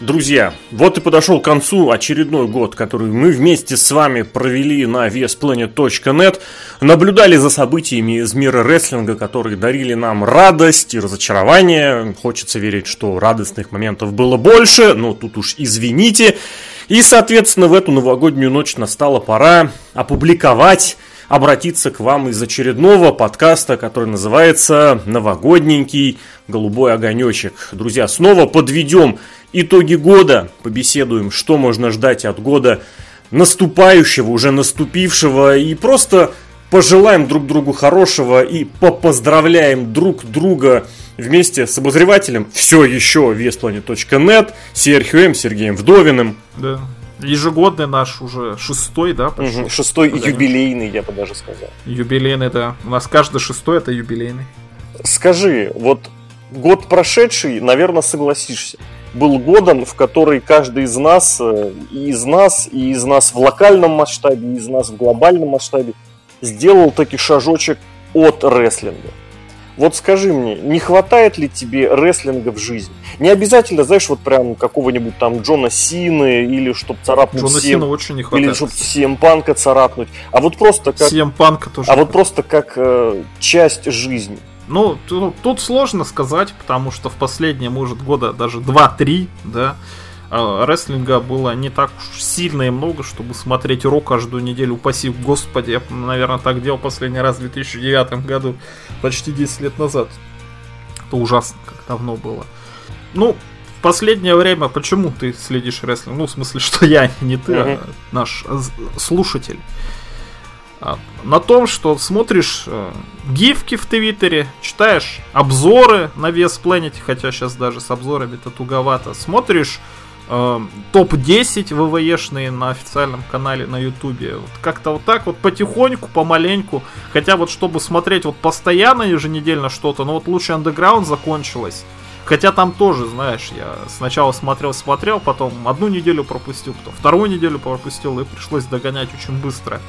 Друзья, вот и подошел к концу очередной год, который мы вместе с вами провели на VSPlanet.net, наблюдали за событиями из мира рестлинга, которые дарили нам радость и разочарование. Хочется верить, что радостных моментов было больше, но тут уж извините. И, соответственно, в эту новогоднюю ночь настала пора опубликовать обратиться к вам из очередного подкаста, который называется «Новогодненький голубой огонечек». Друзья, снова подведем итоги года, побеседуем, что можно ждать от года наступающего, уже наступившего, и просто пожелаем друг другу хорошего и попоздравляем друг друга вместе с обозревателем все еще веспланет.нет, Серхием Сергеем Вдовиным. Да. Ежегодный наш уже шестой, да? Угу. Шестой Куда юбилейный, я бы даже сказал. Юбилейный, да. У нас каждый шестой это юбилейный. Скажи, вот год прошедший, наверное, согласишься был годом, в который каждый из нас, э, и из нас, и из нас в локальном масштабе, и из нас в глобальном масштабе сделал таки шажочек от рестлинга. Вот скажи мне, не хватает ли тебе рестлинга в жизни? Не обязательно, знаешь, вот прям какого-нибудь там Джона Сины или чтоб царапнуть Джона Сина очень не хватает. Или чтоб CM Панка царапнуть. А вот просто как... CM Панка тоже. А вот просто как э, часть жизни. Ну, тут сложно сказать, потому что в последние, может, года даже 2-3, да, рестлинга было не так уж сильно и много, чтобы смотреть Ро каждую неделю. Упаси господи, я, наверное, так делал последний раз в 2009 году, почти 10 лет назад. Это ужасно, как давно было. Ну, в последнее время, почему ты следишь рестлинг? Ну, в смысле, что я, не ты, а наш слушатель. А, на том, что смотришь э, гифки в Твиттере, читаешь обзоры на Вес Planet, хотя сейчас даже с обзорами это туговато, смотришь э, топ-10 ВВЕшные на официальном канале на Ютубе. Вот как-то вот так вот потихоньку, помаленьку. Хотя вот чтобы смотреть вот постоянно еженедельно что-то, ну вот лучше Underground закончилось. Хотя там тоже, знаешь, я сначала смотрел-смотрел, потом одну неделю пропустил, потом вторую неделю пропустил, и пришлось догонять очень быстро.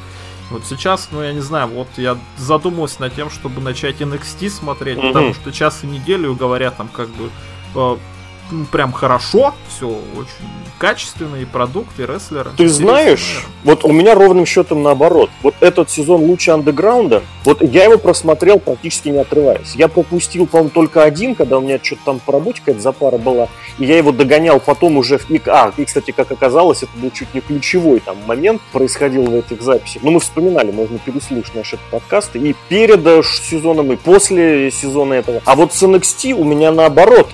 Вот сейчас, ну я не знаю, вот я задумался над тем, чтобы начать NXT смотреть, mm-hmm. потому что час и неделю говорят там как бы э, ну, прям хорошо, все очень качественные продукты, рестлеры. Ты знаешь, вот у меня ровным счетом наоборот. Вот этот сезон лучше андеграунда, вот я его просмотрел практически не отрываясь. Я пропустил, по-моему, только один, когда у меня что-то там по работе какая-то запара была, и я его догонял потом уже в ИК. А, и, кстати, как оказалось, это был чуть не ключевой там момент происходил в этих записях. Ну, мы вспоминали, можно переслушать наши подкасты и перед э, сезоном, и после сезона этого. А вот с NXT у меня наоборот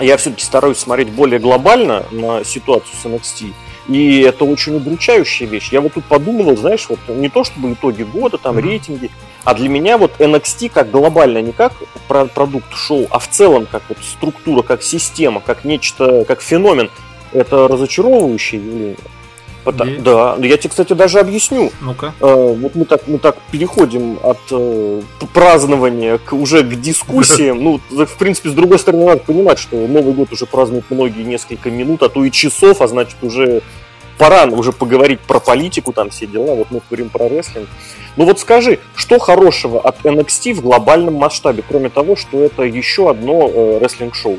я все-таки стараюсь смотреть более глобально на ситуацию с NXT. И это очень удручающая вещь. Я вот тут подумывал, знаешь, вот не то чтобы итоги года, там mm-hmm. рейтинги, а для меня вот NXT как глобально, не как продукт шоу, а в целом как вот структура, как система, как нечто, как феномен, это разочаровывающее явление. Потому, да, я тебе, кстати, даже объясню. Ну-ка. Э, вот мы так, мы так переходим от э, празднования к, уже к дискуссиям. Ну, в принципе, с другой стороны, надо понимать, что Новый год уже празднуют многие несколько минут, а то и часов, а значит, уже пора уже поговорить про политику, там все дела. Вот мы говорим про рестлинг. Ну вот скажи, что хорошего от NXT в глобальном масштабе, кроме того, что это еще одно э, рестлинг-шоу?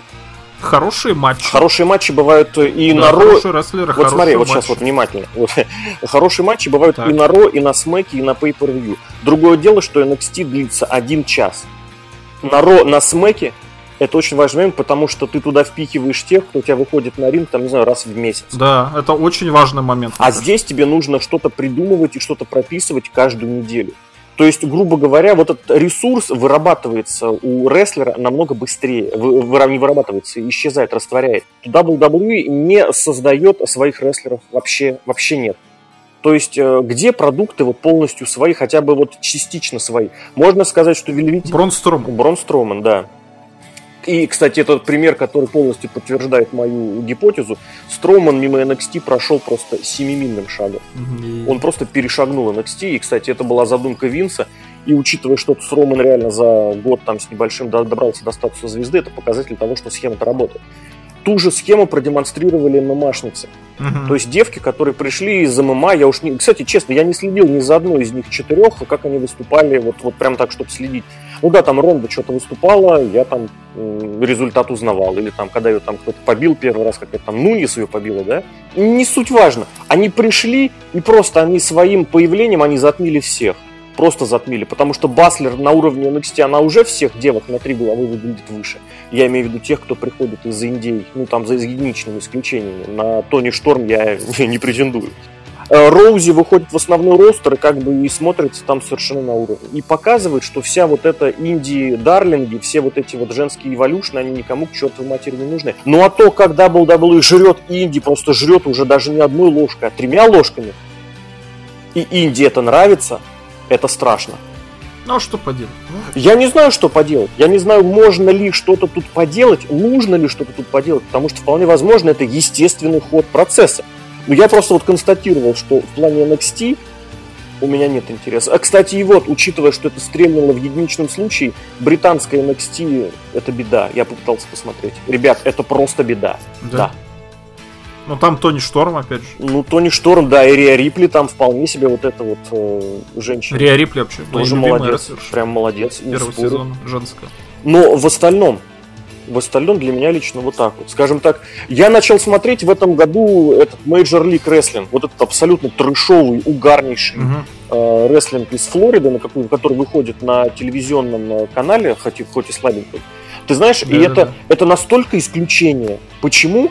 Хорошие матчи. Хорошие матчи бывают и да, на Ро. Вот смотри, вот сейчас вот внимательно. Вот. Хорошие матчи бывают так. и на Ро, и на Смеке, и на Pay Per View. Другое дело, что NXT длится один час. На Ро, на Смеке это очень важный момент, потому что ты туда впихиваешь тех, кто у тебя выходит на ринг, там, не знаю, раз в месяц. Да, это очень важный момент. А здесь тебе нужно что-то придумывать и что-то прописывать каждую неделю. То есть, грубо говоря, вот этот ресурс вырабатывается у рестлера намного быстрее. Не вырабатывается, исчезает, растворяет. WWE не создает своих рестлеров вообще, вообще нет. То есть, э, где продукты вот полностью свои, хотя бы вот частично свои. Можно сказать, что Вильвити... Брон Строман. Брон Строман, да. И, кстати, это пример, который полностью подтверждает мою гипотезу. Строуман мимо NXT прошел просто семимильным шагом. Mm-hmm. Он просто перешагнул NXT. И, кстати, это была задумка Винса. И учитывая, что Строуман реально за год там с небольшим добрался до статуса звезды, это показатель того, что схема-то работает. Ту же схему продемонстрировали ММАшницы. Uh-huh. То есть девки, которые пришли из ММА, я уж не... Кстати, честно, я не следил ни за одной из них четырех, как они выступали, вот, вот прям так, чтобы следить. Ну да, там Ронда что-то выступала, я там результат узнавал. Или там, когда ее там кто-то побил первый раз, как это там Нунис ее побила, да? Не суть важно. Они пришли, и просто они своим появлением, они затмили всех. Просто затмили. Потому что Баслер на уровне NXT, она уже всех девок на три головы выглядит выше. Я имею в виду тех, кто приходит из Индии, ну там за единичными исключениями. На Тони Шторм я не претендую. Э, Роузи выходит в основной ростер и как бы и смотрится там совершенно на уровне. И показывает, что вся вот эта инди-дарлинги, все вот эти вот женские эволюшны, они никому к чертовой матери не нужны. Ну а то, когда WWE жрет инди, просто жрет уже даже не одной ложкой, а тремя ложками, и инди это нравится, это страшно. Ну а что поделать? Я не знаю, что поделать. Я не знаю, можно ли что-то тут поделать, нужно ли что-то тут поделать, потому что вполне возможно это естественный ход процесса. Но ну, я просто вот констатировал, что в плане NXT у меня нет интереса. А, кстати, и вот, учитывая, что это стрельнуло в единичном случае, британская NXT – это беда. Я попытался посмотреть. Ребят, это просто беда. Да. да. Ну, там Тони Шторм, опять же. Ну, Тони Шторм, да, и Риа Рипли там вполне себе вот эта вот э, женщина. Риа Рипли вообще. Тоже молодец, прям молодец. Первый сезон женская. Но в остальном, в остальном для меня лично вот так вот. Скажем так, я начал смотреть в этом году этот Major League Wrestling, вот этот абсолютно трешовый, угарнейший uh-huh. э, рестлинг из Флориды, на какой, который выходит на телевизионном э, канале, хоть, хоть и слабенький. Ты знаешь, да, и да, это, да. это настолько исключение. Почему?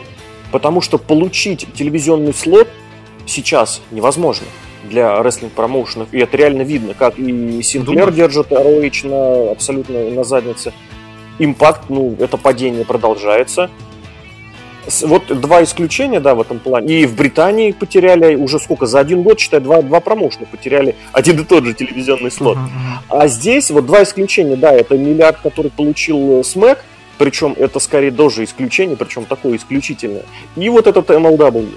Потому что получить телевизионный слот сейчас невозможно для рестлинг промоушенов. И это реально видно, как и Синклер держит ROH на, абсолютно на заднице, импакт, ну, это падение продолжается. Вот два исключения, да, в этом плане. И в Британии потеряли уже сколько, за один год, считай, два, два промоушена потеряли один и тот же телевизионный слот. А здесь вот два исключения, да, это миллиард, который получил СМЭК, причем это скорее тоже исключение, причем такое исключительное. И вот этот MLW.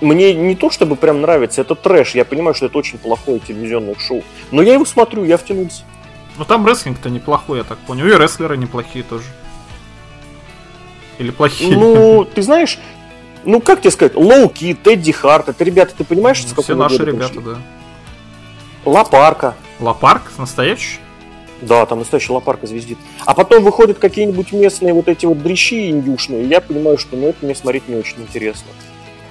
Мне не то чтобы прям нравится, это трэш, я понимаю, что это очень плохое телевизионное шоу, но я его смотрю, я втянулся. Ну там рестлинг-то неплохой, я так понял. И рестлеры неплохие тоже. Или плохие? Ну, ты знаешь, ну как тебе сказать, Лоуки, Тедди Харт, это ребята, ты понимаешь, ну, с Все наши ребята, пришли? да. Лапарка. Лапарк? Настоящий? Да, там настоящий лопарка звездит. А потом выходят какие-нибудь местные вот эти вот дрищи индюшные, и я понимаю, что ну, это мне смотреть не очень интересно.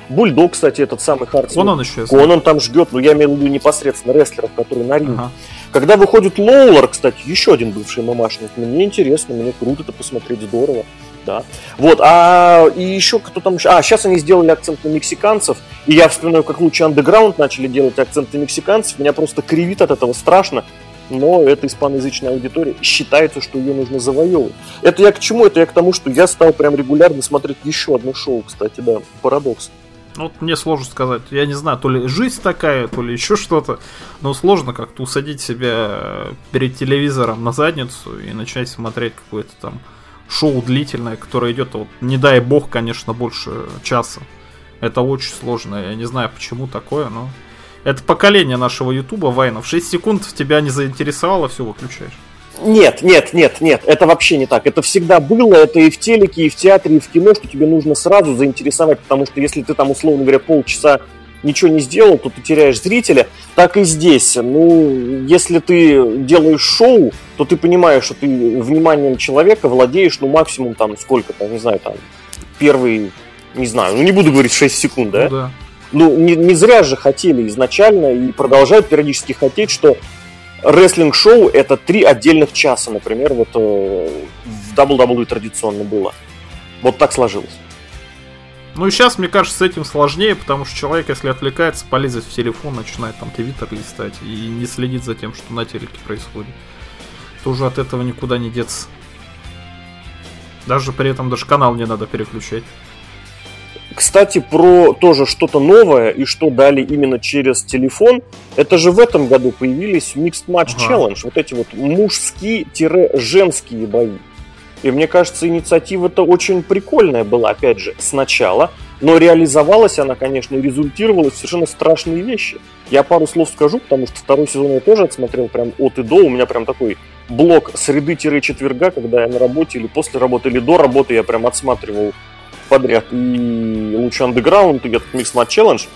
Бульдог, кстати, этот самый Харт. Конан еще. Конан там ждет, но ну, я имею в виду непосредственно рестлеров, которые на ринге. Ага. Когда выходит Лоулер, кстати, еще один бывший ММАшник, мне интересно, мне круто это посмотреть, здорово. Да. Вот, а и еще кто там еще... А, сейчас они сделали акцент на мексиканцев, и я вспоминаю, как лучше андеграунд начали делать акцент на мексиканцев, меня просто кривит от этого страшно, но это испаноязычная аудитория, считается, что ее нужно завоевывать. Это я к чему? Это я к тому, что я стал прям регулярно смотреть еще одно шоу, кстати, да, парадокс. Ну, вот мне сложно сказать. Я не знаю, то ли жизнь такая, то ли еще что-то. Но сложно как-то усадить себя перед телевизором на задницу и начать смотреть какое-то там шоу длительное, которое идет, вот, не дай бог, конечно, больше часа. Это очень сложно. Я не знаю, почему такое, но... Это поколение нашего Ютуба, Вайнов. 6 секунд тебя не заинтересовало, все выключаешь. Нет, нет, нет, нет, это вообще не так. Это всегда было, это и в телеке, и в театре, и в кино, что тебе нужно сразу заинтересовать, потому что если ты там, условно говоря, полчаса ничего не сделал, то ты теряешь зрителя. Так и здесь. Ну, если ты делаешь шоу, то ты понимаешь, что ты вниманием человека владеешь, ну, максимум там сколько-то, не знаю, там, первый, не знаю, ну, не буду говорить 6 секунд, да? Ну, да. Ну, не, не зря же хотели изначально и продолжают периодически хотеть, что рестлинг-шоу это три отдельных часа, например, вот э, в WWE традиционно было. Вот так сложилось. Ну и сейчас, мне кажется, с этим сложнее, потому что человек, если отвлекается, полезет в телефон, начинает там твиттер листать и не следит за тем, что на телеке происходит. Тоже от этого никуда не деться. Даже при этом даже канал не надо переключать. Кстати, про тоже что-то новое и что дали именно через телефон. Это же в этом году появились Mixed Match ага. Challenge. Вот эти вот мужские-женские бои. И мне кажется, инициатива-то очень прикольная была, опять же, сначала. Но реализовалась она, конечно, и результировала в совершенно страшные вещи. Я пару слов скажу, потому что второй сезон я тоже отсмотрел прям от и до. У меня прям такой блок среды-четверга, когда я на работе или после работы, или до работы я прям отсматривал подряд и лучше андеграунд, и этот Mix Match Challenge.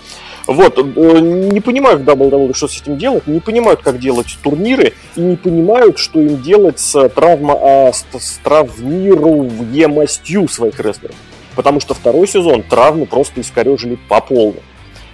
Вот, э, не понимают WWE, что с этим делать, не понимают, как делать турниры, и не понимают, что им делать с, травма, а, с, с травмированиемостью своих рестлеров. Потому что второй сезон травмы просто искорежили по полной.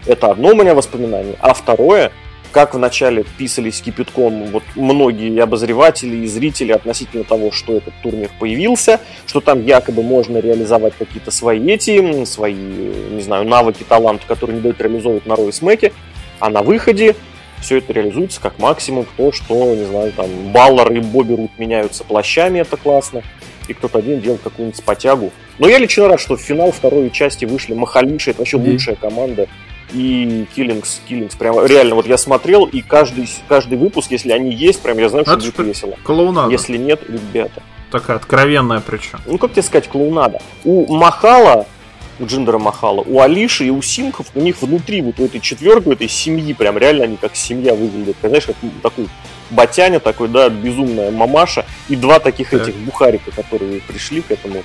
Это одно у меня воспоминание. А второе, как вначале писались кипятком вот многие обозреватели и зрители относительно того, что этот турнир появился, что там якобы можно реализовать какие-то свои эти, свои, не знаю, навыки, таланты, которые не дают реализовывать на Рой Смеке, а на выходе все это реализуется как максимум то, что, не знаю, там, Баллар и Бобби Рут меняются плащами, это классно, и кто-то один делает какую-нибудь спотягу. Но я лично рад, что в финал второй части вышли Махалиши, это вообще лучшая команда и Killings, Killings, прям реально, вот я смотрел, и каждый, каждый выпуск, если они есть, прям я знаю, что будет весело. Клоунада. Если нет, ребята. Такая откровенная причем. Ну, как тебе сказать, клоунада. У Махала, у Джиндера Махала, у Алиши и у Синков, у них внутри вот у этой четверки, у этой семьи, прям реально они как семья выглядят. Знаешь, как такой батяня такой, да, безумная мамаша, и два таких так. этих бухарика, которые пришли к этому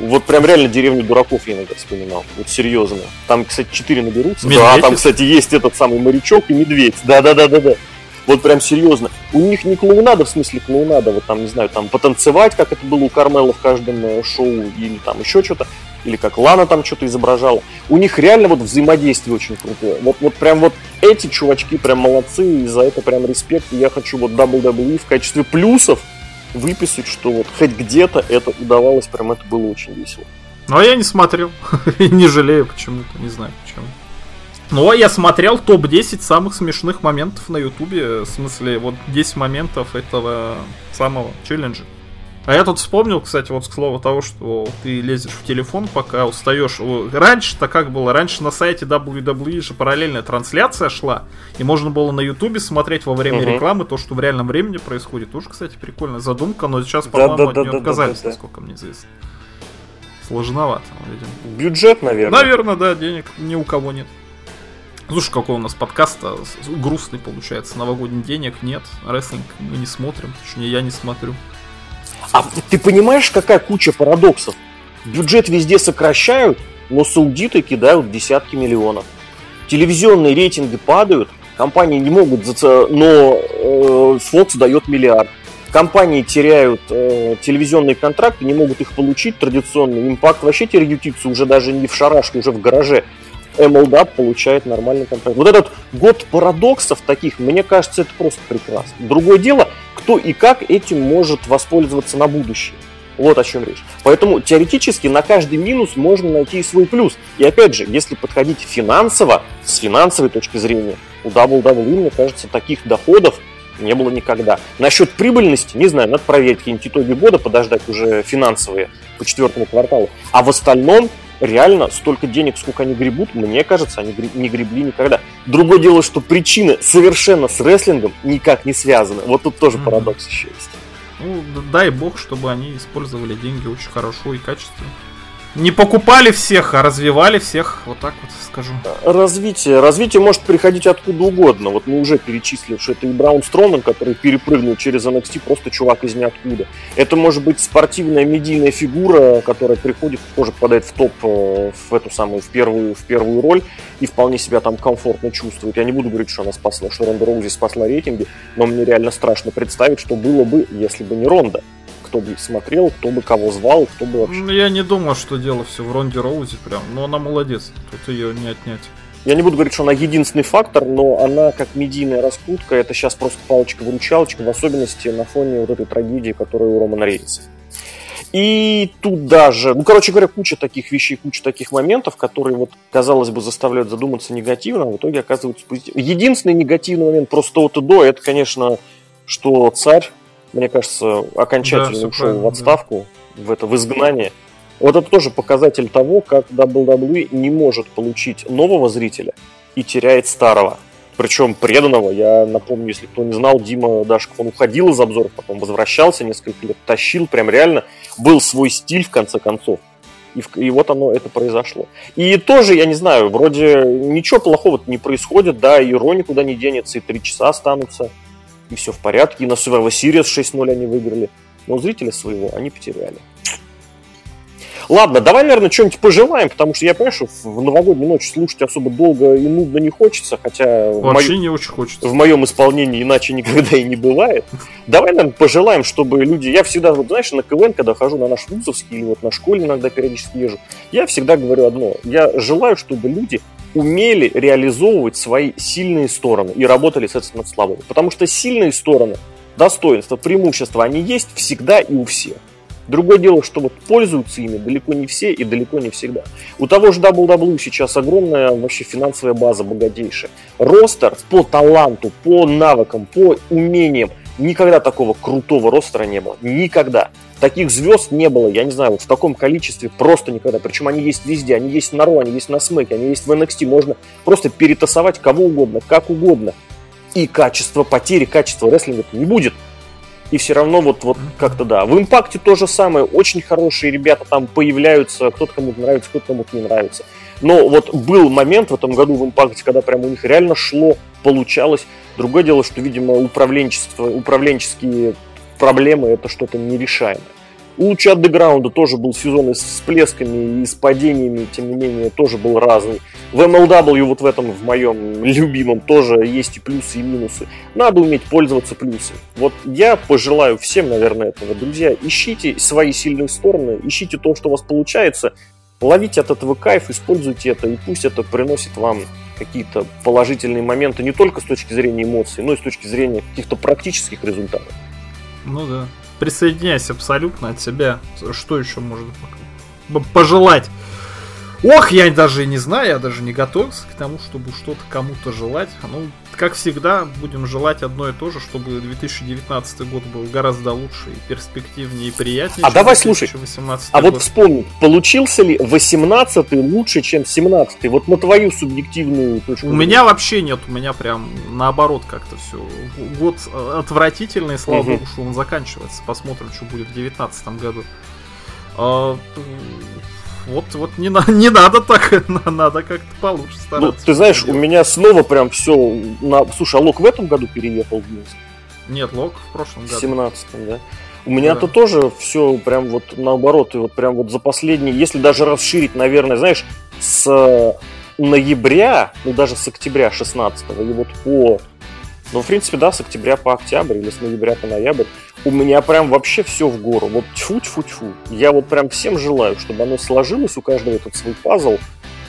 вот прям реально деревню дураков я иногда вспоминал. Вот серьезно. Там, кстати, четыре наберутся. Медведь да, там, кстати, есть этот самый морячок и медведь. Да-да-да-да-да. Вот прям серьезно. У них не клоунада, в смысле клоунада, вот там, не знаю, там потанцевать, как это было у Кармела в каждом э, шоу, или там еще что-то, или как Лана там что-то изображала. У них реально вот взаимодействие очень крутое. Вот, вот прям вот эти чувачки прям молодцы, и за это прям респект. И я хочу вот WWE в качестве плюсов выписать, что вот хоть где-то это удавалось, прям это было очень весело. Ну, а я не смотрел. не жалею почему-то, не знаю почему. Ну, а я смотрел топ-10 самых смешных моментов на Ютубе. В смысле, вот 10 моментов этого самого челленджа. А я тут вспомнил, кстати, вот к слову того, что ты лезешь в телефон, пока устаешь. Раньше-то как было? Раньше на сайте WWE же параллельная трансляция шла, и можно было на Ютубе смотреть во время угу. рекламы то, что в реальном времени происходит. Тоже, кстати, прикольная задумка, но сейчас, по-моему, да, да, от нее да, отказались, да, да, насколько мне известно. Сложновато, видимо. Бюджет, наверное. Наверное, да, денег ни у кого нет. Слушай, какой у нас подкаст грустный получается. Новогодних денег нет, рестлинг мы не смотрим, точнее я не смотрю. А ты понимаешь, какая куча парадоксов? Бюджет везде сокращают, но саудиты кидают десятки миллионов. Телевизионные рейтинги падают, компании не могут, заца... но э, Fox дает миллиард. Компании теряют э, телевизионные контракты, не могут их получить традиционно. Импакт вообще ютится уже даже не в шарашке, уже в гараже. MLDAP получает нормальный контракт. Вот этот год парадоксов таких, мне кажется, это просто прекрасно. Другое дело, кто и как этим может воспользоваться на будущее. Вот о чем речь. Поэтому теоретически на каждый минус можно найти свой плюс. И опять же, если подходить финансово, с финансовой точки зрения, у WWE, мне кажется, таких доходов не было никогда. Насчет прибыльности, не знаю, надо проверить какие-нибудь итоги года, подождать уже финансовые по четвертому кварталу. А в остальном реально столько денег, сколько они гребут, мне кажется, они не гребли никогда. Другое дело, что причины совершенно с рестлингом никак не связаны. Вот тут тоже mm-hmm. парадокс еще есть. Ну, дай бог, чтобы они использовали деньги очень хорошо и качественно. Не покупали всех, а развивали всех, вот так вот скажу. Развитие. Развитие может приходить откуда угодно. Вот мы уже перечислили, что это и Браун Строман, который перепрыгнул через NXT, просто чувак из ниоткуда. Это может быть спортивная медийная фигура, которая приходит, тоже попадает в топ, э, в эту самую, в первую, в первую роль и вполне себя там комфортно чувствует. Я не буду говорить, что она спасла, что Ронда Роузи спасла рейтинги, но мне реально страшно представить, что было бы, если бы не Ронда кто бы смотрел, кто бы кого звал, кто бы вообще. Я не думаю, что дело все в Ронде Роузи прям, но она молодец, тут ее не отнять. Я не буду говорить, что она единственный фактор, но она как медийная раскрутка, это сейчас просто палочка-выручалочка, в особенности на фоне вот этой трагедии, которая у Романа Рейнса. И тут даже, ну, короче говоря, куча таких вещей, куча таких моментов, которые, вот, казалось бы, заставляют задуматься негативно, а в итоге оказываются позитивными. Единственный негативный момент просто от и до, это, конечно, что царь мне кажется, окончательно да, ушел в отставку, да. в это в изгнание. Вот это тоже показатель того, как WWE не может получить нового зрителя и теряет старого. Причем преданного, я напомню, если кто не знал, Дима Дашков, он уходил из обзоров, потом возвращался несколько лет, тащил, прям реально был свой стиль в конце концов. И, и вот оно, это произошло. И тоже, я не знаю, вроде ничего плохого не происходит, да, и Ро никуда не денется, и три часа останутся и все в порядке. И на Survivor Series 6-0 они выиграли. Но зрителя своего они потеряли. Ладно, давай, наверное, что-нибудь пожелаем, потому что я понимаю, что в новогоднюю ночь слушать особо долго и нудно не хочется, хотя... Вообще мою... не очень хочется. В моем исполнении иначе никогда и не бывает. Давай, наверное, пожелаем, чтобы люди... Я всегда, вот знаешь, на КВН, когда хожу на наш вузовский или вот на школе иногда периодически езжу, я всегда говорю одно. Я желаю, чтобы люди умели реализовывать свои сильные стороны и работали с этим над слабыми. Потому что сильные стороны, достоинства, преимущества, они есть всегда и у всех. Другое дело, что вот пользуются ими далеко не все и далеко не всегда. У того же WWE сейчас огромная вообще финансовая база богатейшая. Ростер по таланту, по навыкам, по умениям. Никогда такого крутого ростера не было. Никогда. Таких звезд не было, я не знаю, вот в таком количестве просто никогда. Причем они есть везде, они есть на Ро, они есть на Смеке, они есть в NXT. Можно просто перетасовать кого угодно, как угодно. И качество потери, качество рестлинга не будет. И все равно вот, вот как-то да. В импакте то же самое. Очень хорошие ребята там появляются. Кто-то кому-то нравится, кто-то кому-то не нравится. Но вот был момент в этом году в импакте, когда прям у них реально шло, получалось. Другое дело, что, видимо, управленчество, управленческие проблемы это что-то нерешаемое. У Лучи андеграунда тоже был сезон и с всплесками, и с падениями, тем не менее, тоже был разный. В MLW вот в этом, в моем любимом, тоже есть и плюсы, и минусы. Надо уметь пользоваться плюсами. Вот я пожелаю всем, наверное, этого, друзья. Ищите свои сильные стороны, ищите то, что у вас получается, ловите от этого кайф, используйте это, и пусть это приносит вам какие-то положительные моменты не только с точки зрения эмоций, но и с точки зрения каких-то практических результатов. Ну да. Присоединяйся абсолютно от себя. Что еще можно пожелать? Ох, я даже не знаю, я даже не готовился к тому, чтобы что-то кому-то желать. Ну, как всегда, будем желать одно и то же, чтобы 2019 год был гораздо лучше и перспективнее и приятнее. А давай слушай, а год. вот вспомни, получился ли 18 лучше, чем 17 Вот на твою субъективную точку. У меня вообще нет, у меня прям наоборот как-то все. Год отвратительный, слава угу. богу, что он заканчивается. Посмотрим, что будет в 2019 году. Вот, вот не, на, не надо так, надо как-то получше ну, стараться. Ну, ты знаешь, у меня снова прям все на... Слушай, а Лок в этом году переехал в Минск? Нет, Лок в прошлом году. В 17 да? У меня-то да. тоже все прям вот наоборот, и вот прям вот за последние, если даже расширить, наверное, знаешь, с ноября, ну даже с октября 16 и вот по ну, в принципе, да, с октября по октябрь или с ноября по ноябрь у меня прям вообще все в гору. Вот тьфу-тьфу-тьфу. Я вот прям всем желаю, чтобы оно сложилось, у каждого этот свой пазл,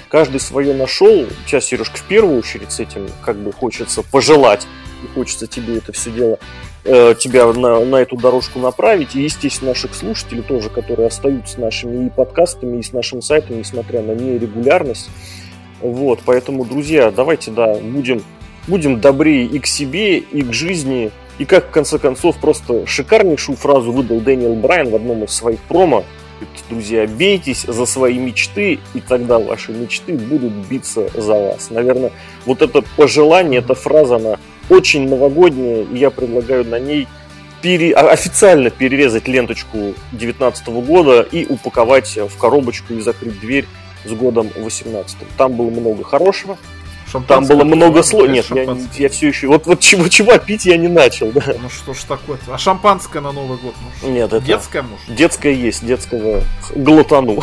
каждый свое нашел. Сейчас, Сережка, в первую очередь с этим как бы хочется пожелать, и хочется тебе это все дело, э, тебя на, на эту дорожку направить. И, естественно, наших слушателей тоже, которые остаются нашими и подкастами, и с нашим сайтом, несмотря на нерегулярность. Вот, поэтому, друзья, давайте, да, будем будем добрее и к себе, и к жизни. И как, в конце концов, просто шикарнейшую фразу выдал Дэниел Брайан в одном из своих промо. Друзья, бейтесь за свои мечты, и тогда ваши мечты будут биться за вас. Наверное, вот это пожелание, эта фраза, она очень новогодняя, и я предлагаю на ней пере... официально перерезать ленточку 2019 года и упаковать в коробочку и закрыть дверь с годом 18. Там было много хорошего, там было много слов. Нет, я, я все еще. Вот, вот чего, чего пить я не начал, да. Ну что ж такое -то? А шампанское на Новый год? Ну, Нет, это. Детское, может? Детское есть, детского глотану.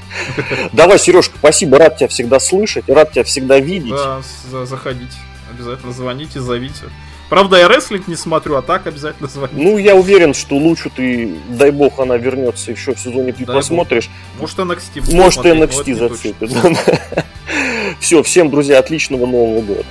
Давай, Сережка, спасибо, рад тебя всегда слышать, рад тебя всегда видеть. Да, заходите, обязательно звоните, зовите. Правда, я рестлинг не смотрю, а так обязательно звоните. Ну, я уверен, что лучше ты, дай бог, она вернется еще в сезоне, ты дай посмотришь. Бог. Может, NXT Может, NXT зацепит. Все, всем, друзья, отличного Нового года.